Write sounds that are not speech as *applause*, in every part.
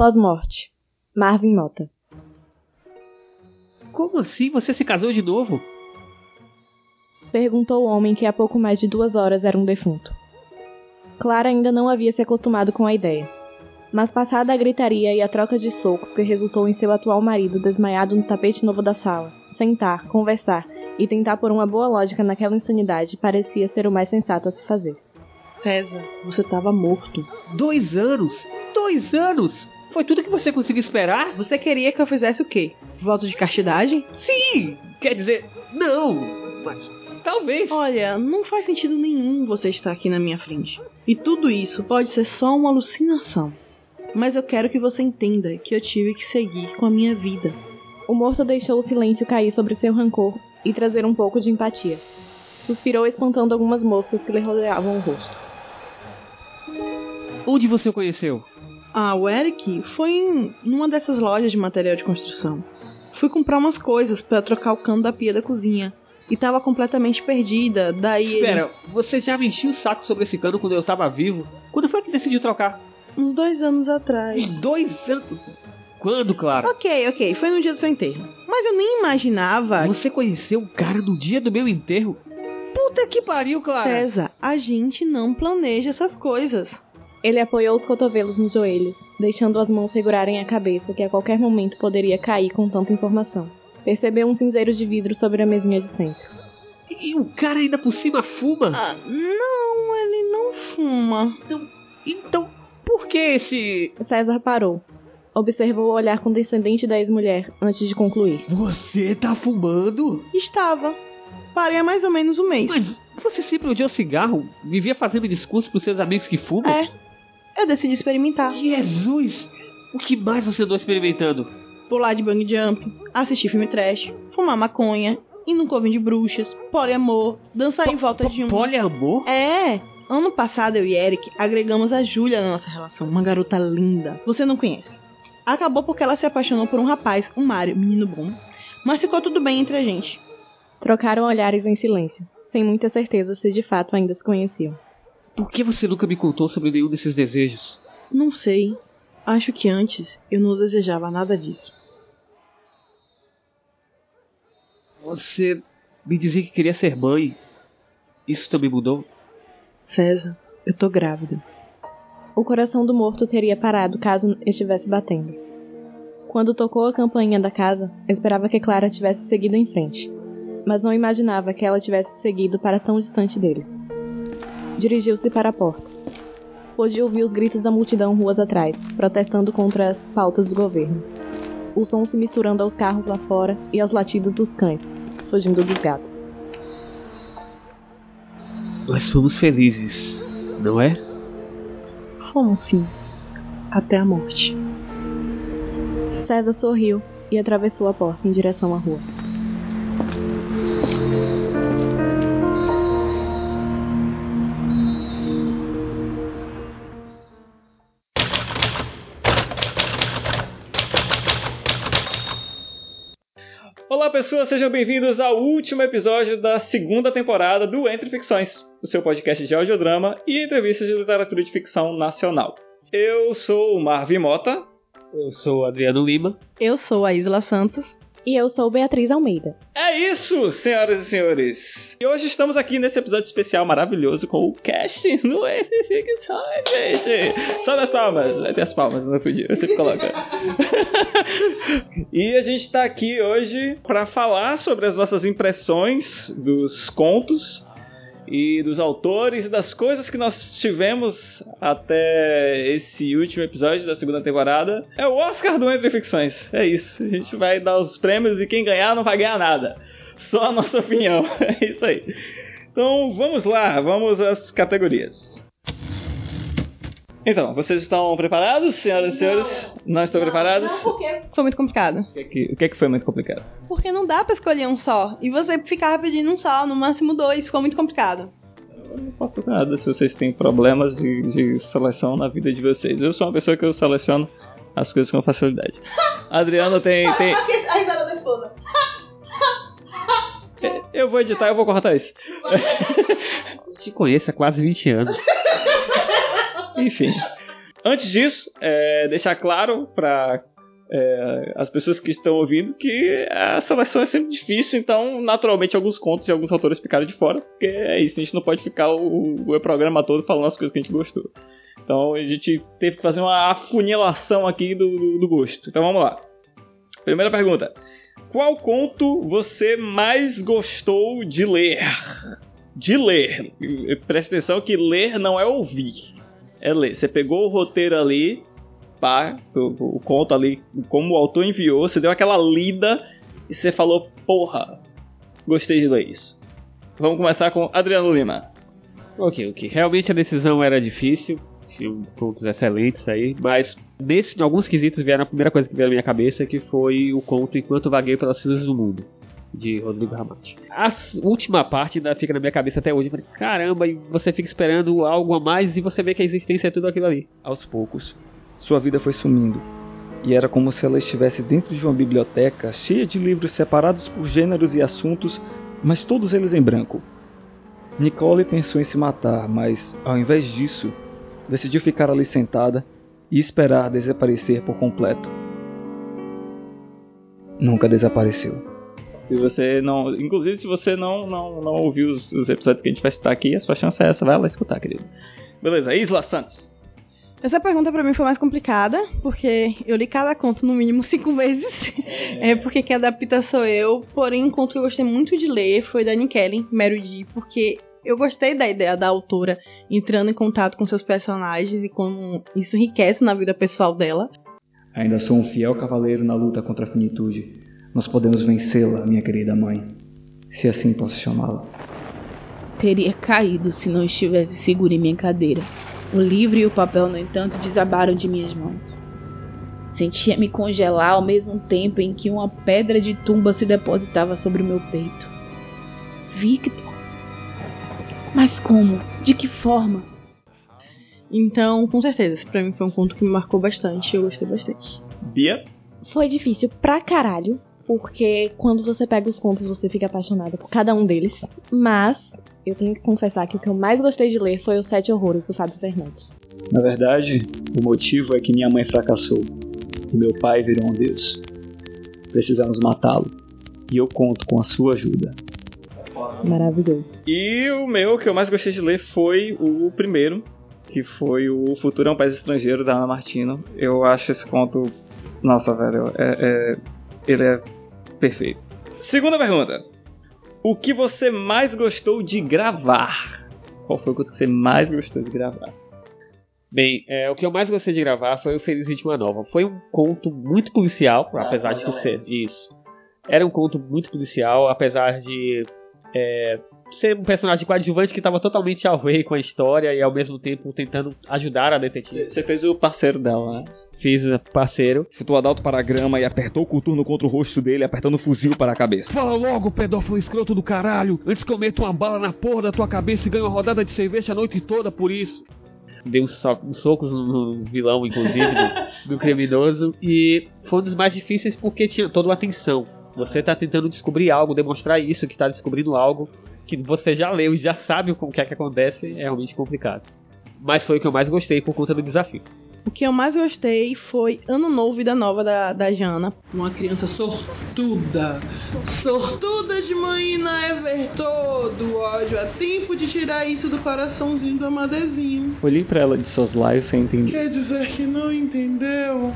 Pós-morte. Marvin Mota. Como assim você se casou de novo? Perguntou o homem que há pouco mais de duas horas era um defunto. Clara ainda não havia se acostumado com a ideia. Mas passada a gritaria e a troca de socos que resultou em seu atual marido desmaiado no tapete novo da sala, sentar, conversar e tentar por uma boa lógica naquela insanidade parecia ser o mais sensato a se fazer. César, você estava morto. Dois anos! Dois anos! Foi tudo que você conseguiu esperar? Você queria que eu fizesse o quê? Voto de castidade? Sim! Quer dizer, não! Mas talvez. Olha, não faz sentido nenhum você estar aqui na minha frente. E tudo isso pode ser só uma alucinação. Mas eu quero que você entenda que eu tive que seguir com a minha vida. O morto deixou o silêncio cair sobre seu rancor e trazer um pouco de empatia. Suspirou espantando algumas moscas que lhe rodeavam o rosto. Onde você o conheceu? Ah, o Eric foi em numa dessas lojas de material de construção. Fui comprar umas coisas para trocar o cano da pia da cozinha. E tava completamente perdida, daí Espera, ele... você já me enchia o saco sobre esse cano quando eu tava vivo? Quando foi que decidiu trocar? Uns dois anos atrás. Uns dois anos? Quando, Clara? Ok, ok, foi no dia do seu enterro. Mas eu nem imaginava... Você conheceu o cara no dia do meu enterro? Puta que pariu, Clara! César, a gente não planeja essas coisas. Ele apoiou os cotovelos nos joelhos, deixando as mãos segurarem a cabeça que a qualquer momento poderia cair com tanta informação. Percebeu um cinzeiro de vidro sobre a mesinha de centro. E o cara ainda por cima fuma? Ah, não, ele não fuma. Então, então por que esse. César parou. Observou o olhar condescendente da ex-mulher antes de concluir. Você tá fumando? Estava. Parei há mais ou menos um mês. Mas você sempre odiou cigarro? Vivia fazendo discurso pros seus amigos que fumam? É. Eu decidi experimentar. Jesus! O que mais você andou experimentando? Pular de bang jump, assistir filme trash, fumar maconha, ir num coven de bruxas, poliamor, dançar em volta de um. Poliamor? É! Ano passado eu e Eric agregamos a Júlia na nossa relação, uma garota linda. Você não conhece. Acabou porque ela se apaixonou por um rapaz, um Mário, menino bom. Mas ficou tudo bem entre a gente. Trocaram olhares em silêncio, sem muita certeza se de fato ainda se conheciam. Por que você nunca me contou sobre nenhum desses desejos? Não sei. Acho que antes eu não desejava nada disso. Você me dizia que queria ser mãe. Isso também mudou? César, eu tô grávida. O coração do morto teria parado caso estivesse batendo. Quando tocou a campainha da casa, esperava que Clara tivesse seguido em frente, mas não imaginava que ela tivesse seguido para tão distante dele. Dirigiu-se para a porta. Pôde ouvir os gritos da multidão ruas atrás, protestando contra as pautas do governo. O som se misturando aos carros lá fora e aos latidos dos cães, fugindo dos gatos. Nós fomos felizes, não é? Fomos sim. Até a morte. César sorriu e atravessou a porta em direção à rua. Pessoas, sejam bem-vindos ao último episódio da segunda temporada do Entre Ficções, o seu podcast de audiodrama e entrevistas de literatura de ficção nacional. Eu sou o Marvin Mota. Eu sou o Adriano Lima. Eu sou a Isla Santos. E eu sou Beatriz Almeida. É isso, senhoras e senhores. E hoje estamos aqui nesse episódio especial maravilhoso com o cast no *laughs* Entre Ficções, gente. Só nas palmas, vai ter as palmas, não eu sempre coloco. e a gente tá aqui hoje para falar sobre as nossas impressões dos contos e dos autores e das coisas que nós tivemos até esse último episódio da segunda temporada. É o Oscar do Entre Ficções. É isso. A gente vai dar os prêmios e quem ganhar não vai ganhar nada. Só a nossa opinião. *laughs* É isso aí. Então vamos lá, vamos às categorias. Então, vocês estão preparados, senhoras e senhores? Não estão preparados? Não, porque foi muito complicado. O que, é que, o que é que foi muito complicado? Porque não dá pra escolher um só. E você ficava pedindo um só, no máximo dois. Ficou muito complicado. Eu não posso nada se vocês têm problemas de, de seleção na vida de vocês. Eu sou uma pessoa que eu seleciono as coisas com facilidade. *laughs* Adriano tem. tem... A risada da esposa. Eu vou editar, eu vou cortar isso. *laughs* Eu te conheço há quase 20 anos. Enfim. Antes disso, é, deixar claro para é, as pessoas que estão ouvindo que a seleção é sempre difícil, então naturalmente alguns contos e alguns autores ficaram de fora, porque é isso, a gente não pode ficar o, o programa todo falando as coisas que a gente gostou. Então a gente teve que fazer uma afunilação aqui do, do, do gosto. Então vamos lá. Primeira pergunta. Qual conto você mais gostou de ler? De ler. Presta atenção que ler não é ouvir é ler. Você pegou o roteiro ali, pá, o, o conto ali, como o autor enviou, você deu aquela lida e você falou, porra, gostei de ler isso. Vamos começar com Adriano Lima. Ok, ok. Realmente a decisão era difícil, tinham contos excelentes aí, mas nesse, em alguns quesitos vieram a primeira coisa que veio na minha cabeça, que foi o conto Enquanto Vaguei pelas Cinzas do Mundo de Rodrigo Ramate. A última parte ainda fica na minha cabeça até hoje. falei, caramba, e você fica esperando algo a mais e você vê que a existência é tudo aquilo ali. Aos poucos, sua vida foi sumindo. E era como se ela estivesse dentro de uma biblioteca cheia de livros separados por gêneros e assuntos, mas todos eles em branco. Nicole pensou em se matar, mas ao invés disso, decidiu ficar ali sentada e esperar desaparecer por completo. Nunca desapareceu. Se você não. Inclusive, se você não, não, não ouviu os, os, episódios que a gente vai citar aqui, a sua chance é essa, vai lá escutar, querido. Beleza, Isla Santos. Essa pergunta para mim foi mais complicada, porque eu li cada conto no mínimo cinco *laughs* vezes. É, é porque quem adapta sou eu. Porém, um conto que eu gostei muito de ler foi da Kelly, Mary D, porque eu gostei da ideia da autora entrando em contato com seus personagens e como isso enriquece na vida pessoal dela. Ainda sou um fiel cavaleiro na luta contra a finitude nós podemos vencê-la, minha querida mãe, se assim posso chamá-la. Teria caído se não estivesse seguro em minha cadeira. O livro e o papel, no entanto, desabaram de minhas mãos. Sentia-me congelar ao mesmo tempo em que uma pedra de tumba se depositava sobre o meu peito. Victor! Mas como? De que forma? Então, com certeza, para mim foi um conto que me marcou bastante, eu gostei bastante. Bia? Foi difícil pra caralho, porque quando você pega os contos você fica apaixonada por cada um deles. Mas eu tenho que confessar que o que eu mais gostei de ler foi Os Sete Horrores do Fábio Fernandes. Na verdade, o motivo é que minha mãe fracassou e meu pai virou um deus. Precisamos matá-lo e eu conto com a sua ajuda. Maravilhoso. E o meu que eu mais gostei de ler foi o primeiro, que foi o Futuro é um País Estrangeiro da Ana Martino. Eu acho esse conto. Nossa, velho, é, é... ele é Perfeito. Segunda pergunta. O que você mais gostou de gravar? Qual foi o que você mais gostou de gravar? Bem, é, o que eu mais gostei de gravar foi o Feliz Vítima Nova. Foi um conto muito policial, ah, apesar de ser isso. Era um conto muito policial, apesar de é, ser um personagem coadjuvante que estava totalmente ao rei com a história e ao mesmo tempo tentando ajudar a detetive. Você fez o parceiro dela, né? Fiz o parceiro. Chutou Adalto para a grama e apertou o coturno contra o rosto dele, apertando o fuzil para a cabeça. Fala logo, pedófilo escroto do caralho, antes que eu meta uma bala na porra da tua cabeça e ganhe uma rodada de cerveja a noite toda por isso. Dei uns, so uns socos no vilão, inclusive, do, *laughs* do criminoso. E foi um dos mais difíceis porque tinha toda uma tensão. Você está tentando descobrir algo, demonstrar isso, que está descobrindo algo que você já leu e já sabe o que é que acontece, é realmente complicado. Mas foi o que eu mais gostei por conta do desafio. O que eu mais gostei foi Ano Novo Vida Nova da, da Jana. Uma criança sortuda. Sortuda de manhã Ever todo ódio. É tempo de tirar isso do coraçãozinho do Amadezinho. Olhei para ela de seus lábios sem entender. Quer dizer que não entendeu?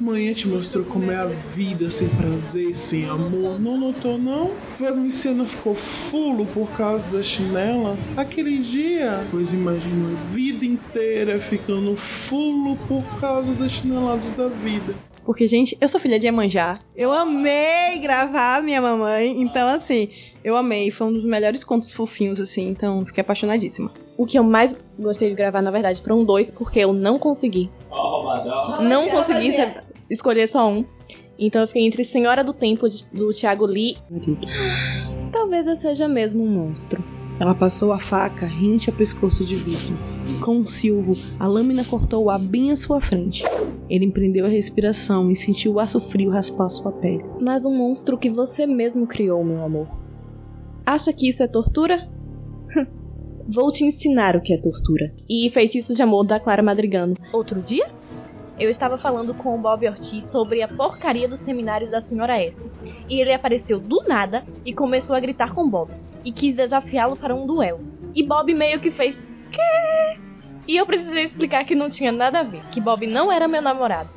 Manhã te mostrou como é a vida sem prazer sem amor. Não notou, não? Vasmicena ficou fulo por causa das chinelas aquele dia. Pois imagina a vida inteira ficando fulo por causa das chineladas da vida. Porque, gente, eu sou filha de Iemanjá. Eu amei gravar minha mamãe. Então, assim, eu amei. Foi um dos melhores contos fofinhos, assim. Então, fiquei apaixonadíssima. O que eu mais gostei de gravar, na verdade, foram dois, porque eu não consegui. Não consegui escolher só um. Então eu fiquei entre Senhora do Tempo do Thiago Lee. Talvez eu seja mesmo um monstro. Ela passou a faca rente ao pescoço de Viking. Com um silvo, a lâmina cortou o ar bem à sua frente. Ele empreendeu a respiração e sentiu o aço frio raspar sua pele. Mas um monstro que você mesmo criou, meu amor. Acha que isso é tortura? Vou te ensinar o que é tortura. E Feitiço de Amor da Clara Madrigano. Outro dia? Eu estava falando com o Bob Ortiz sobre a porcaria dos seminários da senhora S. E ele apareceu do nada e começou a gritar com Bob. E quis desafiá-lo para um duelo. E Bob meio que fez. Quê? E eu precisei explicar que não tinha nada a ver, que Bob não era meu namorado.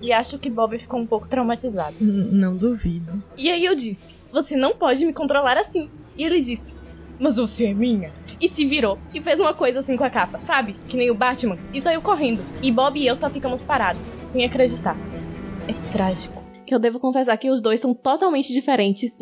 E acho que Bob ficou um pouco traumatizado. Não duvido. E aí eu disse: Você não pode me controlar assim. E ele disse: Mas você é minha. E se virou e fez uma coisa assim com a capa, sabe? Que nem o Batman. E saiu correndo. E Bob e eu só ficamos parados, sem acreditar. É trágico. Que eu devo confessar que os dois são totalmente diferentes.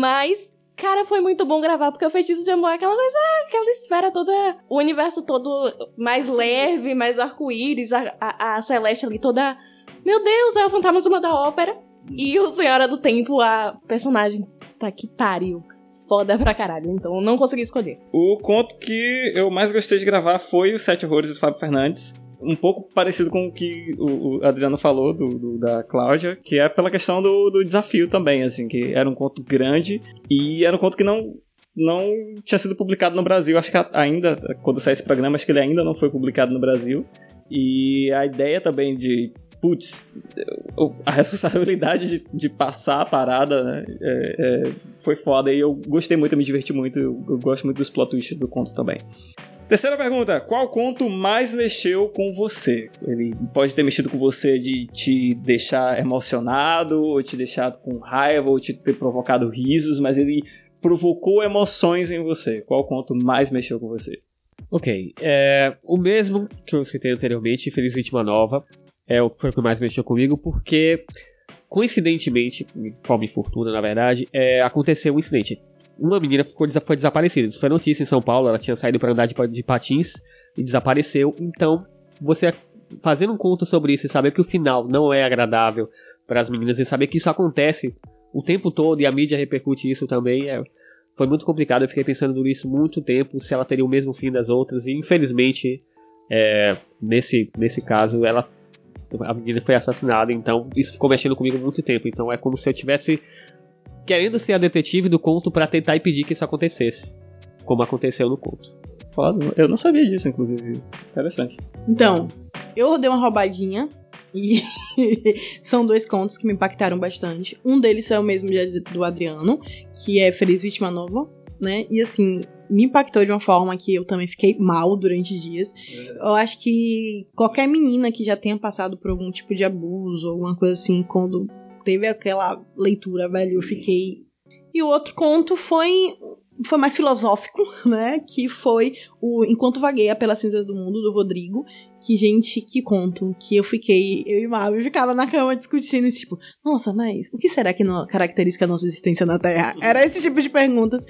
Mas, cara, foi muito bom gravar, porque o feitiço de amor é aquela coisa, ah, aquela esfera toda. O universo todo mais leve, mais arco-íris, a, a, a Celeste ali toda. Meu Deus, é o fantasma da ópera. E o Senhora do Tempo, a personagem. Tá que pariu foda pra caralho, então não consegui escolher. O conto que eu mais gostei de gravar foi o Sete Horrores do Fábio Fernandes. Um pouco parecido com o que o Adriano falou do, do da Cláudia, que é pela questão do, do, desafio também, assim, que era um conto grande e era um conto que não não tinha sido publicado no Brasil. Acho que ainda, quando sai esse programa, acho que ele ainda não foi publicado no Brasil. E a ideia também de putz, a *laughs* responsabilidade de, de, passar a parada né, é, é, foi foda e eu gostei muito, eu me diverti muito, eu, eu gosto muito dos plot twists do conto também. Terceira pergunta: qual conto mais mexeu com você? Ele pode ter mexido com você de te deixar emocionado, ou te deixar com raiva, ou te ter provocado risos, mas ele provocou emoções em você. Qual conto mais mexeu com você? Ok, é, o mesmo que eu citei anteriormente, Feliz Vítima Nova, é o que mais mexeu comigo, porque coincidentemente, forma infortuna na verdade, é, aconteceu um incidente. Uma menina ficou, foi desaparecida. Isso foi notícia em São Paulo, ela tinha saído para andar de, de patins e desapareceu. Então, você fazendo um conto sobre isso e saber que o final não é agradável para as meninas e saber que isso acontece o tempo todo e a mídia repercute isso também é, foi muito complicado. Eu fiquei pensando nisso muito tempo, se ela teria o mesmo fim das outras e infelizmente é, nesse, nesse caso ela a menina foi assassinada, então isso ficou mexendo comigo muito tempo. Então é como se eu tivesse querendo ser a detetive do conto para tentar impedir que isso acontecesse, como aconteceu no conto. Foda, eu não sabia disso, inclusive. Interessante. Então, eu dei uma roubadinha e *laughs* são dois contos que me impactaram bastante. Um deles é o mesmo do Adriano, que é Feliz Vítima Nova, né? E assim, me impactou de uma forma que eu também fiquei mal durante dias. Eu acho que qualquer menina que já tenha passado por algum tipo de abuso ou alguma coisa assim, quando teve aquela leitura, velho, eu fiquei. E o outro conto foi foi mais filosófico, *laughs* né? Que foi o Enquanto Vagueia pelas Cinzas do Mundo, do Rodrigo. Que, gente, que conto. Que eu fiquei, eu e Marvel ficava na cama discutindo, tipo, nossa, mas o que será que caracteriza a nossa existência na Terra? Era esse tipo de perguntas.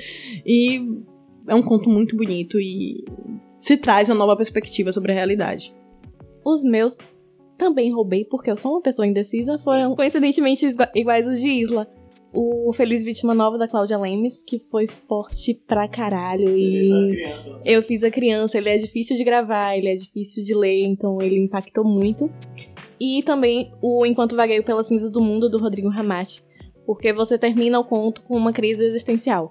E é um conto muito bonito e se traz uma nova perspectiva sobre a realidade. Os meus também roubei, porque eu sou uma pessoa indecisa, foram coincidentemente iguais os de Isla. O Feliz Vítima Nova da Cláudia Lemes, que foi forte pra caralho. E eu fiz a criança, ele é difícil de gravar, ele é difícil de ler, então ele impactou muito. E também o Enquanto Vagueio pelas Cinzas do Mundo, do Rodrigo Ramate, porque você termina o conto com uma crise existencial.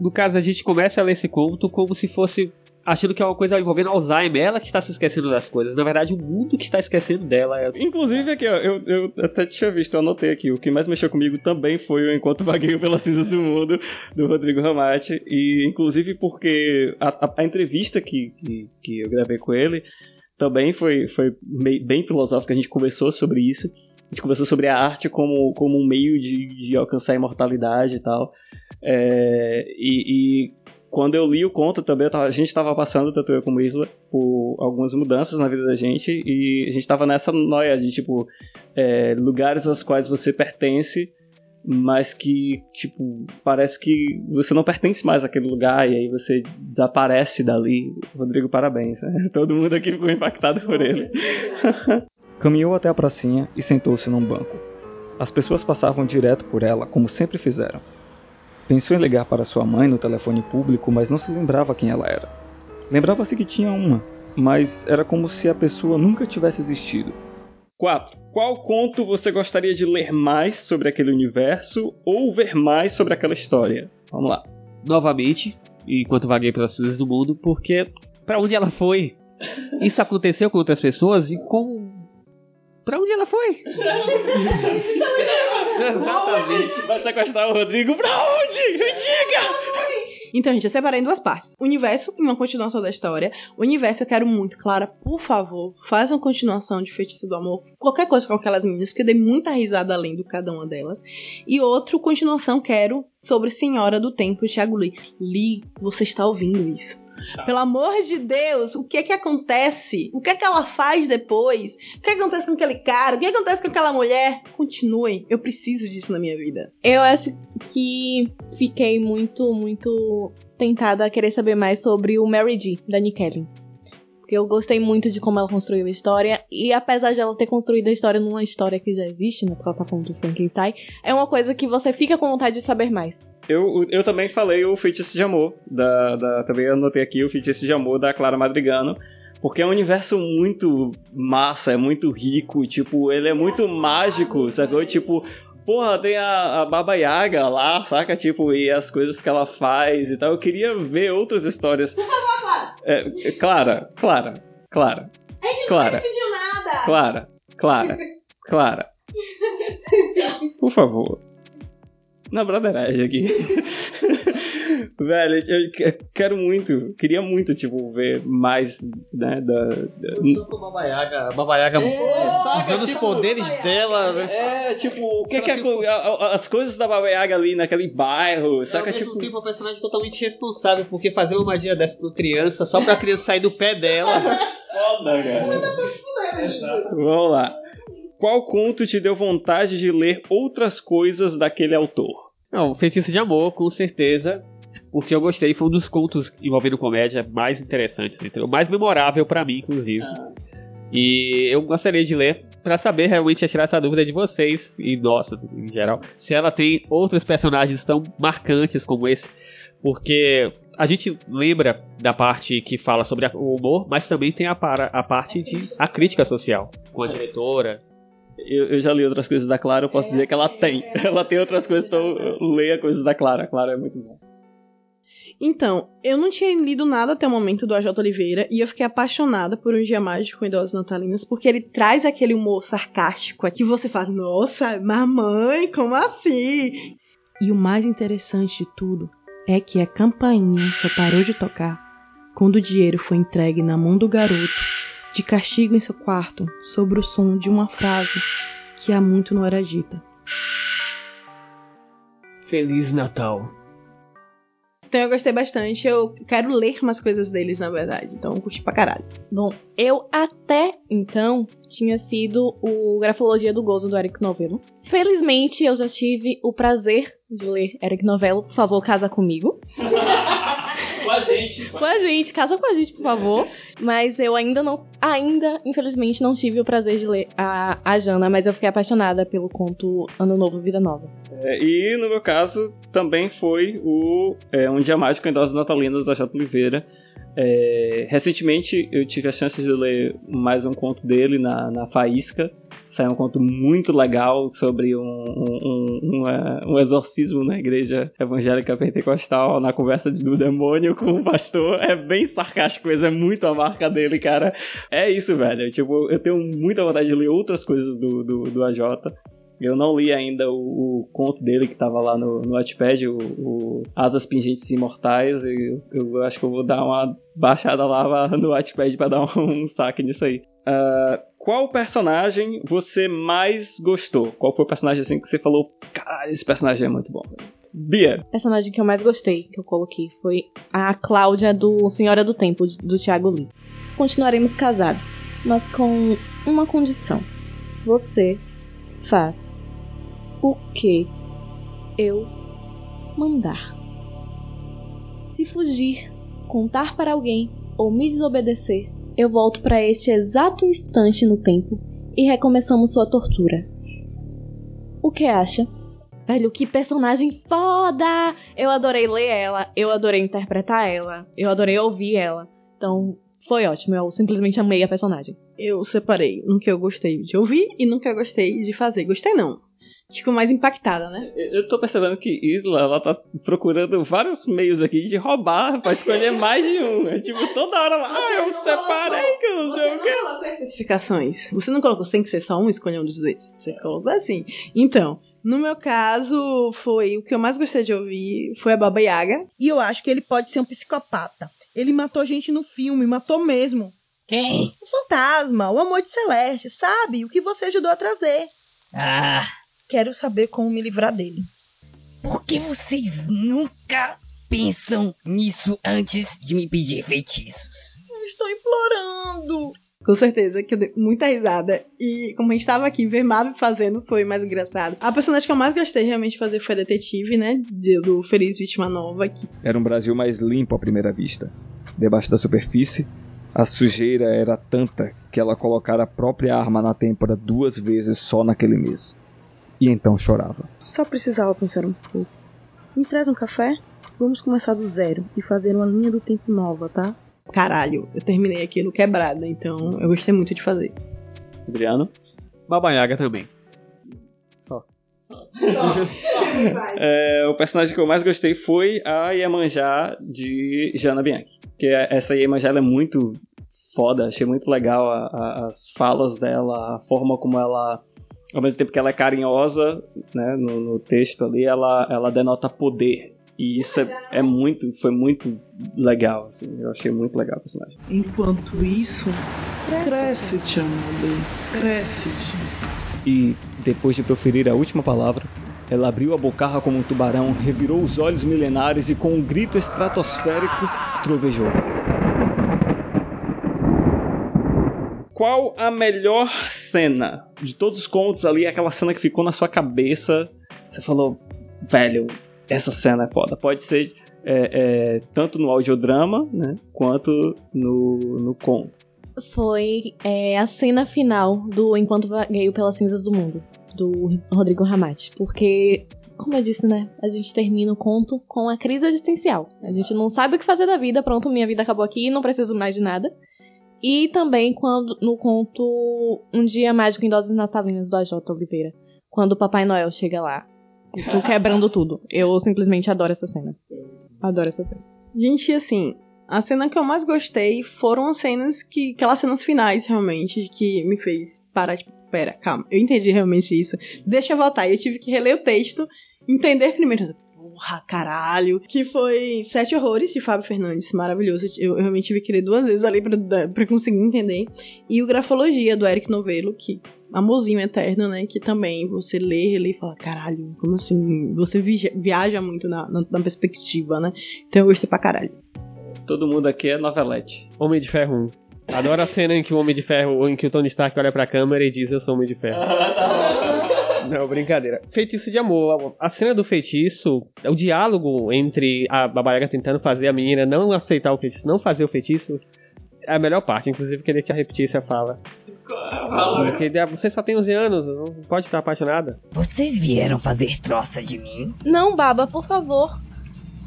No caso, a gente começa a ler esse conto como se fosse achando que é uma coisa envolvendo Alzheimer, ela que está se esquecendo das coisas. Na verdade, o mundo que está esquecendo dela. É... Inclusive, aqui, ó, eu, eu até tinha visto, eu anotei aqui. O que mais mexeu comigo também foi o Enquanto Vagueio pelas Cinzas do Mundo, do Rodrigo Ramate. E, inclusive, porque a, a, a entrevista que, que, que, eu gravei com ele também foi, foi bem filosófica. A gente conversou sobre isso. A gente conversou sobre a arte como, como um meio de, de alcançar a imortalidade e tal. É, e, e, quando eu li o conto também, tava, a gente estava passando, tanto eu como Isla, por algumas mudanças na vida da gente e a gente estava nessa noia de, tipo, é, lugares aos quais você pertence, mas que, tipo, parece que você não pertence mais àquele lugar e aí você desaparece dali. Rodrigo, parabéns. Né? *laughs* Todo mundo aqui ficou impactado por ele. *laughs* Caminhou até a pracinha e sentou-se num banco. As pessoas passavam direto por ela, como sempre fizeram. Pensou em ligar para sua mãe no telefone público, mas não se lembrava quem ela era. Lembrava-se que tinha uma, mas era como se a pessoa nunca tivesse existido. 4. Qual conto você gostaria de ler mais sobre aquele universo ou ver mais sobre aquela história? Vamos lá. Novamente, enquanto vaguei pelas cidades do mundo, porque pra onde ela foi? Isso aconteceu com outras pessoas e com. Pra onde ela foi? *laughs* Exatamente. Vai sequestrar o Rodrigo pra onde? Me diga! Então, gente, eu separei em duas partes. Universo e uma continuação da história. Universo, eu quero muito, Clara, por favor, faz uma continuação de Feitiço do Amor. Qualquer coisa com aquelas meninas, porque eu dei muita risada lendo cada uma delas. E outro, continuação, quero sobre Senhora do Tempo, Thiago Lee. Lee, você está ouvindo isso? Pelo amor de Deus, o que é que acontece? O que é que ela faz depois? O que, é que acontece com aquele cara? O que acontece com aquela mulher? Continuem, eu preciso disso na minha vida. Eu acho que fiquei muito, muito tentada a querer saber mais sobre o Mary G, da Nick Kelly. Porque eu gostei muito de como ela construiu a história. E apesar de ela ter construído a história numa história que já existe, né? Porque ela tá falando do Frankenstein, é uma coisa que você fica com vontade de saber mais. Eu, eu também falei o Feitiço de Amor, da, da, também anotei aqui o Feitiço de Amor da Clara Madrigano, porque é um universo muito massa, é muito rico, tipo, ele é muito mágico, sacou? Tipo, porra, tem a, a Baba Yaga lá, saca? Tipo, e as coisas que ela faz e tal. Eu queria ver outras histórias. Por favor, Clara! É, Clara, Clara, Clara, A gente Clara. não pediu nada! Clara, Clara, *laughs* Clara. Por favor. Na brotheragem aqui. *laughs* Velho, eu que- quero muito, queria muito, tipo, ver mais, né, da... da- Eu sou com a Baba Yaga. Baba Yaga saca, usando os tipo, poderes dela. né? É, tipo, o que que é co- a- a- as coisas da Baba Yaga ali naquele bairro, Ao saca, mesmo tipo... tempo, é um personagem totalmente responsável, porque fazer uma magia dessa pra criança, só pra criança sair do pé dela. *laughs* Foda, cara. Vamos lá. Qual conto te deu vontade de ler outras coisas daquele autor? Não, Feitiço de Amor, com certeza. Porque eu gostei, foi um dos contos envolvendo comédia mais interessantes, entendeu? mais memorável pra mim, inclusive. E eu gostaria de ler pra saber realmente tirar essa dúvida de vocês e nossa, em geral, se ela tem outros personagens tão marcantes como esse, porque a gente lembra da parte que fala sobre o humor, mas também tem a, para, a parte de a crítica social, com a diretora. Eu, eu já li outras coisas da Clara, eu posso dizer que ela tem. Ela tem outras coisas, então leia coisas da Clara. A Clara é muito bom. Então, eu não tinha lido nada até o momento do AJ Oliveira e eu fiquei apaixonada por Um Dia Mágico com Idosas Natalinas porque ele traz aquele humor sarcástico que você faz, nossa, mamãe, como assim? E o mais interessante de tudo é que a campainha só parou de tocar quando o dinheiro foi entregue na mão do garoto, de castigo em seu quarto, sobre o som de uma frase que há muito não era dita. Feliz Natal. Então eu gostei bastante, eu quero ler mais coisas deles, na verdade. Então eu curti pra caralho. Bom, eu até então tinha sido o Grafologia do Gozo do Eric Novello. Felizmente eu já tive o prazer de ler Eric Novello. Por favor, casa comigo. *laughs* Com a gente. Com a gente, casa com a gente, por favor. Mas eu ainda não, ainda, infelizmente, não tive o prazer de ler a, a Jana, mas eu fiquei apaixonada pelo conto Ano Novo, Vida Nova. É, e no meu caso, também foi o é, Um Dia Mágico em Doses Natalinas da J. Oliveira. É, recentemente eu tive a chance de ler mais um conto dele na, na Faísca. Saiu um conto muito legal sobre um, um, um, uma- um exorcismo na igreja evangélica pentecostal, na conversa do demônio com o pastor. É bem sarcástico, mas é muito a marca dele, cara. É isso, velho. Tipo, eu tenho muita vontade de ler outras coisas do, do, do AJ. Eu não li ainda o, o conto dele que tava lá no, no Wattpad, o, o Asas Pingentes Imortais. Eu, eu acho que eu vou dar uma baixada lá no Wattpad pra dar um, um saque nisso aí. Ah, qual personagem você mais gostou? Qual foi o personagem assim que você falou, cara, esse personagem é muito bom? Bia, O personagem que eu mais gostei, que eu coloquei, foi a Cláudia do Senhora do Tempo, do Tiago Lee. Continuaremos casados, mas com uma condição. Você faz o que eu mandar. Se fugir, contar para alguém ou me desobedecer, eu volto para este exato instante no tempo e recomeçamos sua tortura. O que acha? Velho, que personagem foda! Eu adorei ler ela, eu adorei interpretar ela, eu adorei ouvir ela. Então, foi ótimo, eu simplesmente amei a personagem. Eu separei no que eu gostei de ouvir e no que eu gostei de fazer. Gostei não. Ficou mais impactada, né? Eu tô percebendo que Isla, ela tá procurando vários meios aqui de roubar pra escolher *laughs* mais de um. É tipo, toda hora ah, eu separei que eu não sei o quê. colocou especificações. Você não colocou tem que ser só um, escolher um dos dois. Você colocou assim. Então, no meu caso, foi o que eu mais gostei de ouvir foi a Baba Yaga. E eu acho que ele pode ser um psicopata. Ele matou gente no filme, matou mesmo. Quem? O fantasma, o amor de Celeste, sabe? O que você ajudou a trazer. Ah, Quero saber como me livrar dele. por que vocês nunca pensam nisso antes de me pedir feitiços? Eu estou implorando. Com certeza que eu dei muita risada. E como a gente tava aqui, ver Mavi fazendo foi mais engraçado. A personagem que eu mais gostei realmente de fazer foi a detetive, né? de- Do Feliz Vítima Nova. Que Era um Brasil mais limpo à primeira vista. Debaixo da superfície, a sujeira era tanta que ela colocara a própria arma na têmpora duas vezes só naquele mês. E então chorava. Só precisava pensar um pouco. Me traz um café? Vamos começar do zero e fazer uma linha do tempo nova, tá? caralho, eu terminei aquilo quebrado. Então eu gostei muito de fazer. Adriano. Baba Yaga também. É, o personagem que eu mais gostei foi a Iemanjá de Jana Bianchi. Que é- essa Iemanjá ela é muito foda, achei muito legal a- a- as falas dela, a forma como ela, ao mesmo tempo que ela é carinhosa, né, no, no texto ali, ela, ela denota poder. E isso é, é muito, foi muito legal, assim, eu achei muito legal o personagem. Enquanto isso, cresce-te, amor. Cresce-te. E, depois de proferir a última palavra, ela abriu a bocarra como um tubarão, revirou os olhos milenares e, com um grito estratosférico, trovejou. Qual a melhor cena de todos os contos ali? Aquela cena que ficou na sua cabeça. Você falou, velho, essa cena é foda. Pode ser é, é, tanto no audiodrama, né? Quanto no, no conto. Foi é, a cena final do Enquanto Vagueio pelas Cinzas do Mundo, do Rodrigo Ramate. Porque, como eu disse, né? A gente termina o conto com a crise existencial. A gente não sabe o que fazer da vida, pronto, minha vida acabou aqui, não preciso mais de nada. E também quando no conto Um Dia Mágico em Doses Natalinas do AJ Oliveira. Quando o Papai Noel chega lá. Tu *laughs* quebrando tudo. Eu simplesmente adoro essa cena. Adoro essa cena. Gente, assim, a cena que eu mais gostei foram as cenas que. aquelas cenas finais, realmente, que me fez parar, tipo, pera, calma, eu entendi realmente isso. Deixa eu voltar. E eu tive que reler o texto, entender primeiro. Porra, caralho. Que foi Sete Horrores de Fábio Fernandes. Maravilhoso. Eu, eu realmente tive que ler duas vezes ali pra, pra conseguir entender. E o Grafologia do Eric Novello, que. Amorzinho eterno, né? Que também você lê, relê e fala, caralho, como assim? Você via- viaja muito na, na, na perspectiva, né? Então eu gostei pra caralho. Todo mundo aqui é novelete. Homem de Ferro 1. Adoro a cena em que o Homem de Ferro, em que o Tony Stark olha pra câmera e diz eu sou Homem de Ferro. *laughs* Não, brincadeira. Feitiço de amor. A cena do feitiço, o diálogo entre a Baba Yaga tentando fazer a menina não aceitar o feitiço, não fazer o feitiço, é a melhor parte. Inclusive, queria que a repetisse a fala. Porque você só tem 11 anos, não pode estar apaixonada. Vocês vieram fazer troça de mim? Não, Baba, por favor.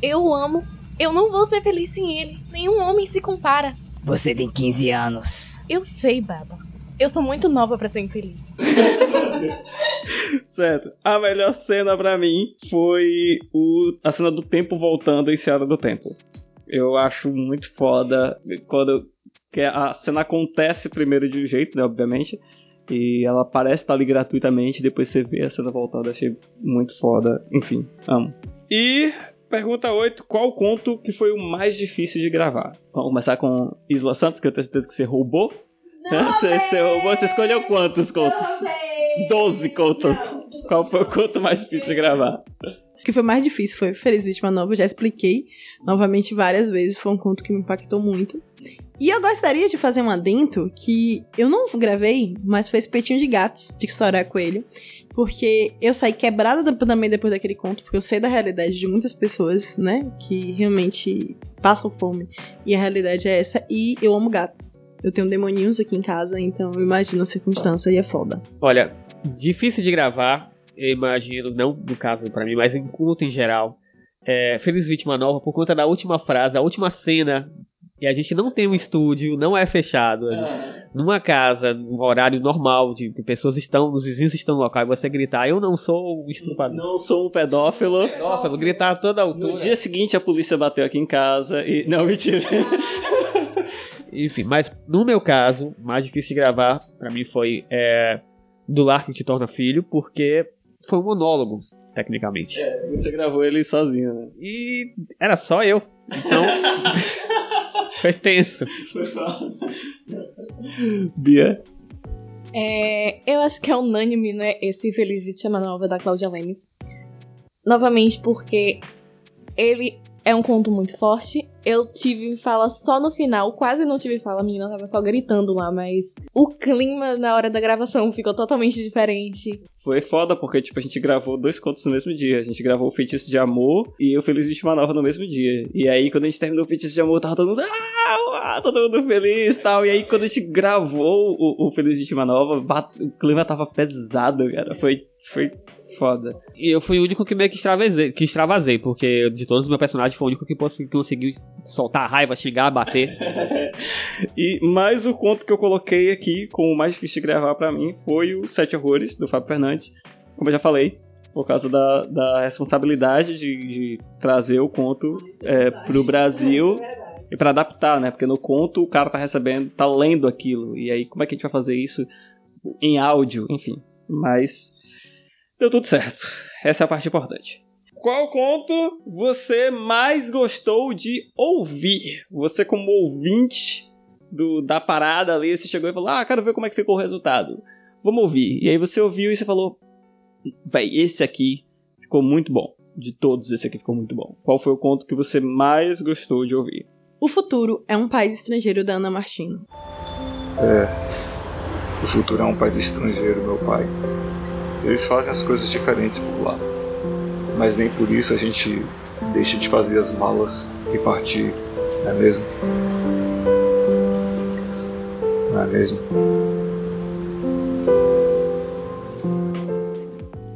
Eu o amo. Eu não vou ser feliz sem ele. Nenhum homem se compara. Você tem 15 anos. Eu sei, Baba. Eu sou muito nova pra ser infeliz. *laughs* Certo. A melhor cena pra mim foi o, a cena do tempo voltando em Seara do Tempo. Eu acho muito foda quando que a cena acontece primeiro de um jeito, né, obviamente. E ela parece estar ali gratuitamente, depois você vê a cena voltando, achei muito foda. Enfim, amo. E pergunta 8, qual conto que foi o mais difícil de gravar? Vamos começar com Isla Santos, que eu tenho certeza que você roubou. Você, você roubou, você escolheu quantos contos? 12 contos. Qual foi o conto mais difícil de gravar? O que foi mais difícil foi Feliz Vítima Nova, eu já expliquei novamente várias vezes, foi um conto que me impactou muito. E eu gostaria de fazer um adendo que eu não gravei, mas foi Espetinho de Gatos, de História Coelho, porque eu saí quebrada da- também depois daquele conto, porque eu sei da realidade de muitas pessoas, né, que realmente passam fome, e a realidade é essa, e eu amo gatos. Eu tenho demoninhos aqui em casa, então eu imagino a circunstância e é foda. Olha, difícil de gravar, eu imagino, não no caso pra mim, mas em conto em geral. É, Feliz Vítima Nova, por conta da última frase, a última cena E a gente não tem um estúdio, não é fechado. Numa casa, num horário normal, de que pessoas estão, os vizinhos estão no local e você gritar, eu não sou um estuprador. Não sou um pedófilo. Nossa, vou gritar a toda No altura. dia seguinte a polícia bateu aqui em casa e. Não, mentira. *laughs* Enfim, mas no meu caso, mais difícil de gravar pra mim foi é, do Lar que te torna filho, porque foi um monólogo, tecnicamente. Você gravou ele sozinho, né? E era só eu. Então. *laughs* foi tenso. Bia. É, eu acho que é unânime, né? Esse Feliz Vítima Nova da Cláudia Lemes. Novamente, porque ele é um conto muito forte. Eu tive fala só no final, quase não tive fala, a menina tava só gritando lá, mas o clima na hora da gravação ficou totalmente diferente. Foi foda porque, tipo, a gente gravou dois contos no mesmo dia. A gente gravou o Feitiço de Amor e o Feliz Vítima Nova no mesmo dia. E aí, quando a gente terminou o Feitiço de Amor, tava todo mundo. Ah, todo mundo feliz e tal. E aí, quando a gente gravou o, o Feliz Vítima Nova, bat- o clima tava pesado, cara. Foi, foi foda. E eu fui o único que meio que extravasei, que extravasei porque de todos os meus personagens foi o único que consegui- conseguiu soltar raiva, xingar, bater. *laughs* E mais o conto que eu coloquei aqui, como o mais difícil de gravar pra mim, foi o Sete Horrores, do Fábio Fernandes. Como eu já falei, por causa da, da responsabilidade de, de trazer o conto é, pro Brasil e pra adaptar, né? Porque no conto o cara tá recebendo, tá lendo aquilo. E aí, como é que a gente vai fazer isso em áudio? Enfim, mas deu tudo certo. Essa é a parte importante. Qual conto você mais gostou de ouvir? Você como ouvinte do, da parada ali, você chegou e falou, ah, quero ver como é que ficou o resultado. Vamos ouvir. E aí você ouviu e você falou, véi, esse aqui ficou muito bom. De todos, esse aqui ficou muito bom. Qual foi o conto que você mais gostou de ouvir? O Futuro é um país estrangeiro da Ana Martino. É. O futuro é um país estrangeiro, meu pai. Eles fazem as coisas diferentes por lá. Mas nem por isso a gente deixa de fazer as malas e partir, não é mesmo? Não é mesmo?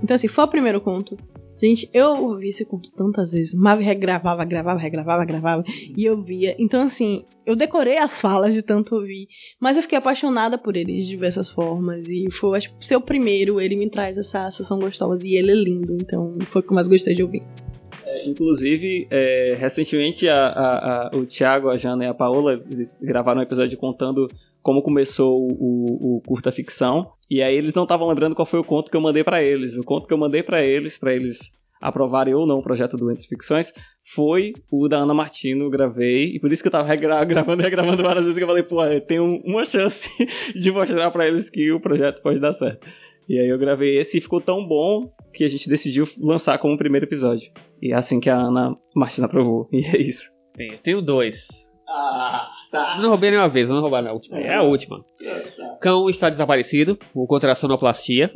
Então, assim, foi o primeiro conto. Gente, eu ouvi esse conto tantas vezes. Mavi regravava, gravava, regravava, gravava. E eu via. Então, assim, eu decorei as *laughs* falas de tanto ouvir. Mas eu fiquei apaixonada por ele de diversas formas. E foi, acho que, ser o primeiro, ele me traz essa sensação gostosa. E ele é lindo. Então, foi o que eu mais gostei de ouvir. Inclusive, é, recentemente a, a- a- o Thiago, a Jana e a Paola gravaram um episódio contando como começou o, o curta ficção. E aí eles não estavam lembrando qual foi o conto que eu mandei pra eles. O conto que eu mandei pra eles, pra eles aprovarem ou não o projeto do Entre Ficções, foi o da Ana Martino, gravei. E por isso que eu tava regra- *laughs* gravando e regravando várias vezes que eu falei, pô, eu tenho uma chance *laughs* de mostrar pra eles que o projeto pode dar certo. E aí eu gravei esse e ficou tão bom que a gente decidiu lançar como primeiro episódio. E é assim que a Ana Martina aprovou. *laughs* E é isso. Bem, eu tenho dois. Ah, tá. Não roubei nenhuma vez, não roubar na última. É a última. Cão está desaparecido, o contra a sonoplastia.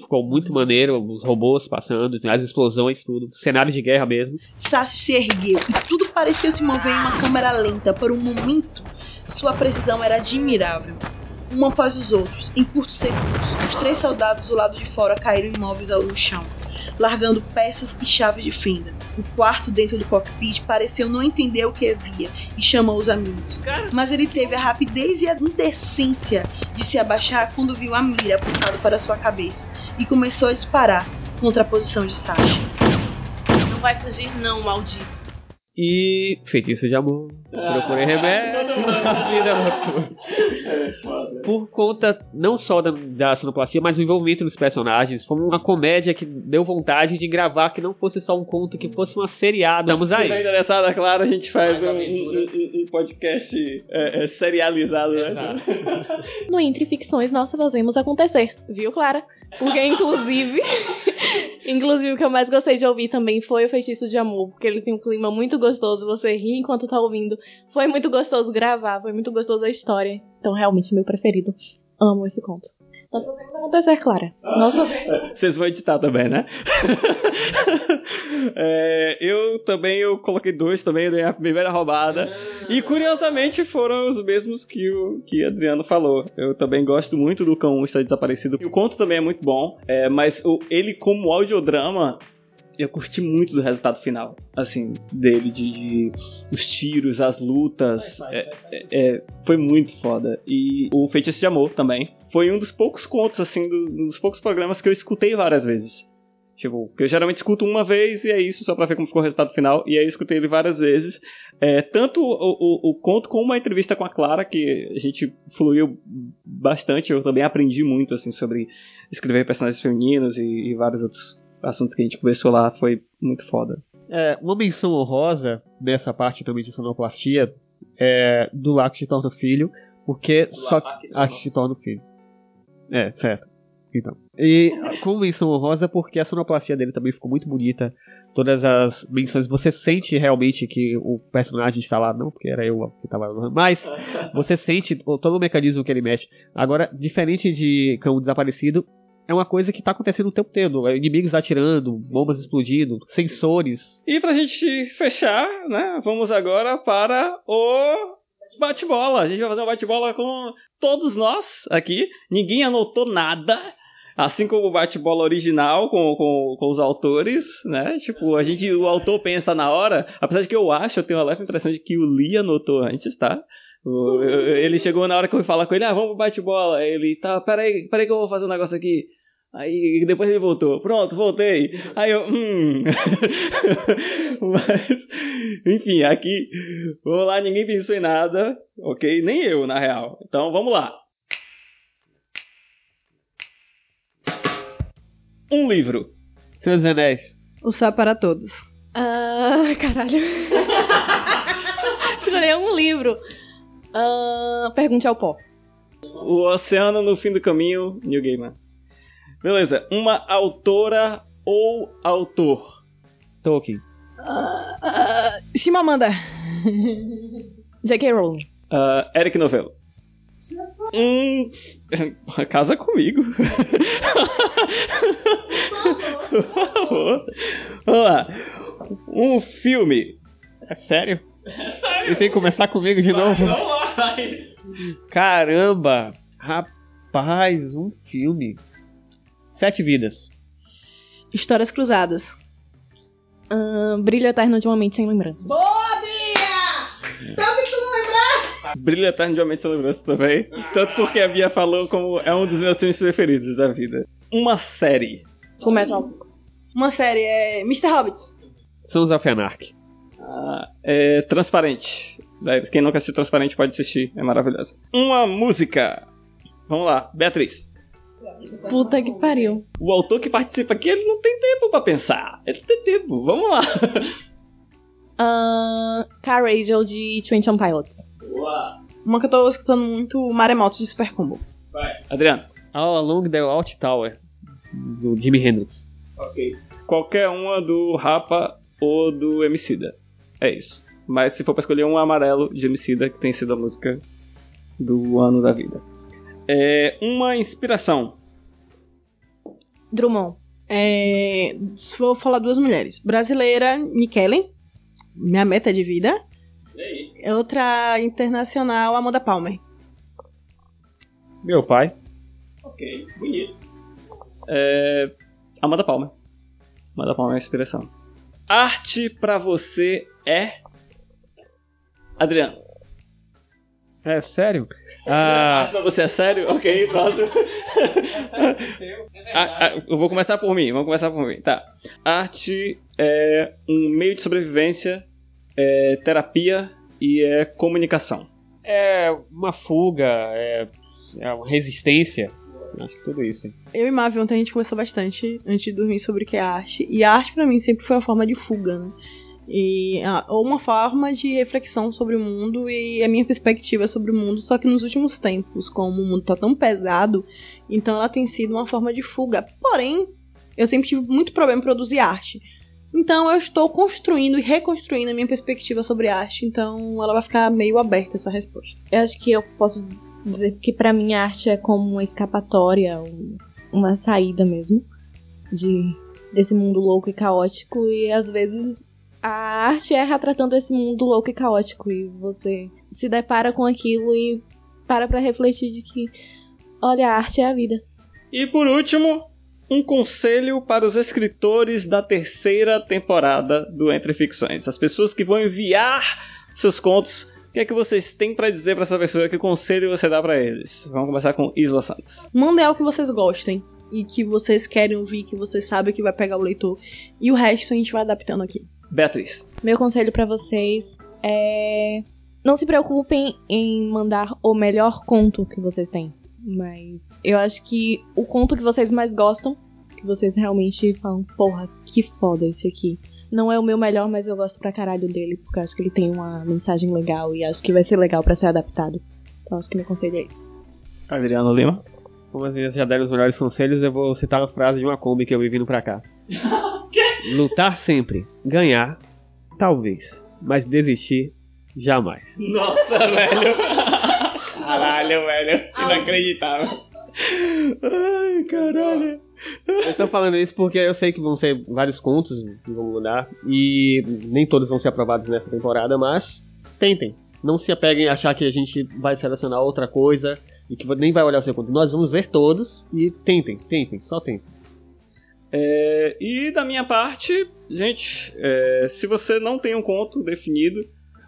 Ficou muito maneiro, os robôs passando, as explosões, tudo. Cenário de guerra mesmo. Sashi se ergueu e tudo parecia se mover em uma câmera lenta. Por um momento, sua precisão era admirável. Um após os outros, em curtos segundos, os três soldados do lado de fora caíram imóveis ao no chão, largando peças e chaves de fenda. O quarto dentro do cockpit pareceu não entender o que havia e chamou os amigos. Mas ele teve a rapidez e a indecência de se abaixar quando viu a mira apontada para sua cabeça e começou a disparar contra a posição de Sashi. Não vai fugir não, maldito. E feitiço de amor. Procurei remédio. Vida noturna. Por conta não só da, da sonoplastia, mas do envolvimento dos personagens. Foi uma comédia que deu vontade de gravar que não fosse só um conto, que fosse uma seriada. Estamos Se tiver aí. interessado, claro, a gente faz um, um- um- um podcast é, é, serializado, né? *laughs* No Entre Ficções nós fazemos acontecer, viu, Clara? Porque, *laughs* inclusive, inclusive o que eu mais gostei de ouvir também foi o Feitiço de Amor, porque ele tem um clima muito gostoso, você ri enquanto tá ouvindo. Foi muito gostoso gravar, foi muito gostoso a história. Então, realmente, meu preferido. Amo esse conto. Nós fazemos acontecer, Clara. Nós. *laughs* Vocês vão editar também, né? *laughs* É, eu também eu coloquei dois também, dei a primeira roubada. E curiosamente foram os mesmos que o que Adriano falou. Eu também gosto muito do Cão Está Desaparecido. O conto também é muito bom, é, mas o- ele como audiodrama eu curti muito do resultado final, assim, dele, de, de os tiros, as lutas, é, é, é, foi muito foda. E o Feitiço de Amor também, foi um dos poucos contos, assim, dos, dos poucos programas que eu escutei várias vezes. Tipo, porque eu geralmente escuto uma vez e é isso, só pra ver como ficou o resultado final. E aí eu escutei ele várias vezes. É, tanto o, o, o, conto como uma entrevista com a Clara, que a gente fluiu bastante. Eu também aprendi muito, assim, sobre escrever personagens femininos e, e vários outros assuntos que a gente conversou lá. Foi muito foda. É, uma menção honrosa nessa parte também de sonoplastia é do Laco de Torno Filho, porque só. Laco de Torno Filho. É, certo. Então. E como menção honrosa, porque a sonoplastia dele também ficou muito bonita. Todas as menções, você sente realmente que o personagem está lá, não porque era eu que estava lá, mas *laughs* você sente todo o mecanismo que ele mexe. Agora, diferente de Cão Desaparecido, é uma coisa que está acontecendo o tempo todo. Inimigos atirando, bombas explodindo, sensores. E pra gente fechar, né, vamos agora para o bate-bola. A gente vai fazer um bate-bola com todos nós aqui. Ninguém anotou nada. Assim como o bate-bola original com, com, com os autores, né? Tipo, a gente, o autor pensa na hora, apesar de que eu acho, eu tenho uma leve impressão de que o Lee anotou antes, tá? Ele chegou na hora que eu fui falar com ele, ah, vamos pro bate-bola. Ele, tá, peraí, peraí que eu vou fazer um negócio aqui. Aí depois ele voltou. Pronto, voltei. Aí eu, hum. *laughs* Mas, enfim, aqui, vamos lá, ninguém pensou em nada, ok? Nem eu, na real. Então vamos lá. Um livro. Dos Anéis. O Sá para Todos. Ah, caralho. *laughs* Escolher um livro. Ah, pergunte ao pó. O Oceano no Fim do Caminho, New Gaiman. Beleza. Uma autora ou autor? Tolkien. Ah, *laughs* ah, Chimamanda. J.K. Rowling. Uh, Eric Novello. Hum. *laughs* Casa comigo. Por favor. *laughs* Vamos lá. Um filme. É sério? E tem que começar comigo de novo? Caramba! Rapaz, um filme. Sete vidas. Histórias cruzadas. Ah, brilho eterno de uma mente sem lembrança. Boa, Bia! Sabe que tu não lembrar? Brilho Eterno de Uma Mente Sem Lembrança também. Tanto porque a Bia falou como é um dos meus filmes preferidos da vida. Uma série. Full Metal. Uma série é Mr. Hobbit. Sons of Anarchy. Ah, é transparente. Daí, Quem nunca assistiu Transparente pode assistir, é maravilhosa. Uma música. Vamos lá, Beatriz. Puta que pariu. O autor que participa aqui, ele não tem tempo pra pensar. Ele tem tempo, vamos lá. *laughs* Ah, Car Radio de Twenty One Pilots. Uma que eu tô escutando muito, Maremoto de Super Combo. Adriano. All Along the Out Tower. Do Jimi Hendrix. Ok. Qualquer uma do Rapa ou do Emicida. É isso. Mas se for pra escolher um amarelo de Emicida, que tem sido a música do ano da vida. É uma inspiração. Drummond. É, vou falar duas mulheres. Brasileira, Nikellen. Minha meta de vida. Outra internacional, Amanda Palmer. Meu pai. Ok, bonito. É... Amanda Palmer. Amanda Palmer é a inspiração. Arte pra você é. Adriano. É sério? Ah, Ah, pra você é sério? Ok, próximo. Ah, ah, eu vou começar por mim, vamos começar por mim. Tá. Arte é um meio de sobrevivência, é terapia e é comunicação. é uma fuga, é, é uma resistência. Acho que tudo isso. Eu e Mavi ontem a gente conversou bastante antes de dormir sobre o que é arte. E a arte pra mim sempre foi uma forma de fuga, né? E, ah, ou uma forma de reflexão sobre o mundo e a minha perspectiva sobre o mundo. Só que nos últimos tempos, como o mundo tá tão pesado, então ela tem sido uma forma de fuga. Porém, eu sempre tive muito problema em produzir arte. Então eu estou construindo e reconstruindo a minha perspectiva sobre arte. Então ela vai ficar meio aberta essa resposta. Eu acho que eu posso dizer que pra mim a arte é como uma escapatória, um- uma saída mesmo de desse mundo louco e caótico e às vezes a arte é retratando esse mundo louco e caótico e você se depara com aquilo e para pra refletir de que olha, a arte é a vida. E por último, um conselho para os escritores da terceira temporada do Entre Ficções. As pessoas que vão enviar seus contos. O que é que vocês têm para dizer para essa pessoa? Que conselho você dá para eles? Vamos começar com Isla Santos. Mandem algo que vocês gostem e que vocês querem ouvir, que vocês sabem que vai pegar o leitor. E o resto a gente vai adaptando aqui. Beatriz. Meu conselho para vocês é não se preocupem em mandar o melhor conto que vocês têm, mas eu acho que o conto que vocês mais gostam, que vocês realmente falam, porra, que foda esse aqui. Não é o meu melhor, mas eu gosto pra caralho dele, porque eu acho que ele tem uma mensagem legal e acho que vai ser legal para ser adaptado. Então acho que meu conselho é esse. Adriano Lima. Como as meninas já deram os melhores conselhos, eu vou citar a frase de uma Kombi que eu vi vindo pra cá. *laughs* Lutar sempre. Ganhar, talvez. Mas desistir, jamais. Nossa, velho. *laughs* Caralho, velho. Inacreditável. Ai, caralho. Eu estou falando isso porque eu sei que vão ser vários contos que vão mudar e nem todos vão ser aprovados nessa temporada, mas tentem. Não se apeguem a achar que a gente vai selecionar outra coisa e que nem vai olhar o seu conto. Nós vamos ver todos e tentem, tentem, só tentem. É, e da minha parte, gente, é, se você não tem um conto definido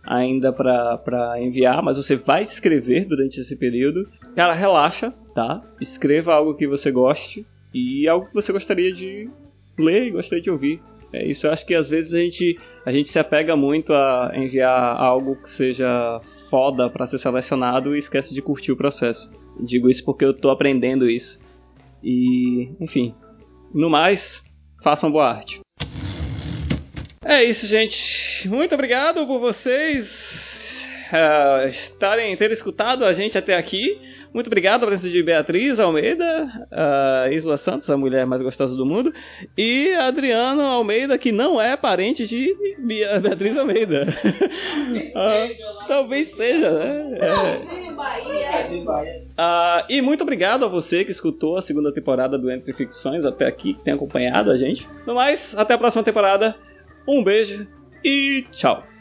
ainda para enviar, mas você vai escrever durante esse período, cara, relaxa, tá? Escreva algo que você goste e algo que você gostaria de ler e gostaria de ouvir. É isso, eu acho que às vezes a gente, a gente se apega muito a enviar algo que seja foda para ser selecionado e esquece de curtir o processo. Digo isso porque eu tô aprendendo isso. E, enfim, no mais, façam boa arte. É isso, gente. Muito obrigado por vocês uh, estarem ter escutado a gente até aqui. Muito obrigado a presença de Beatriz Almeida, a Isla Santos, a mulher mais gostosa do mundo, e Adriano Almeida, que não é parente de *laughs* Beatriz Almeida. talvez seja, né? É. Uh, e muito obrigado a você que escutou a segunda temporada do Entre Ficções até aqui, que tem acompanhado a gente. No mais, até a próxima temporada. Um beijo e tchau.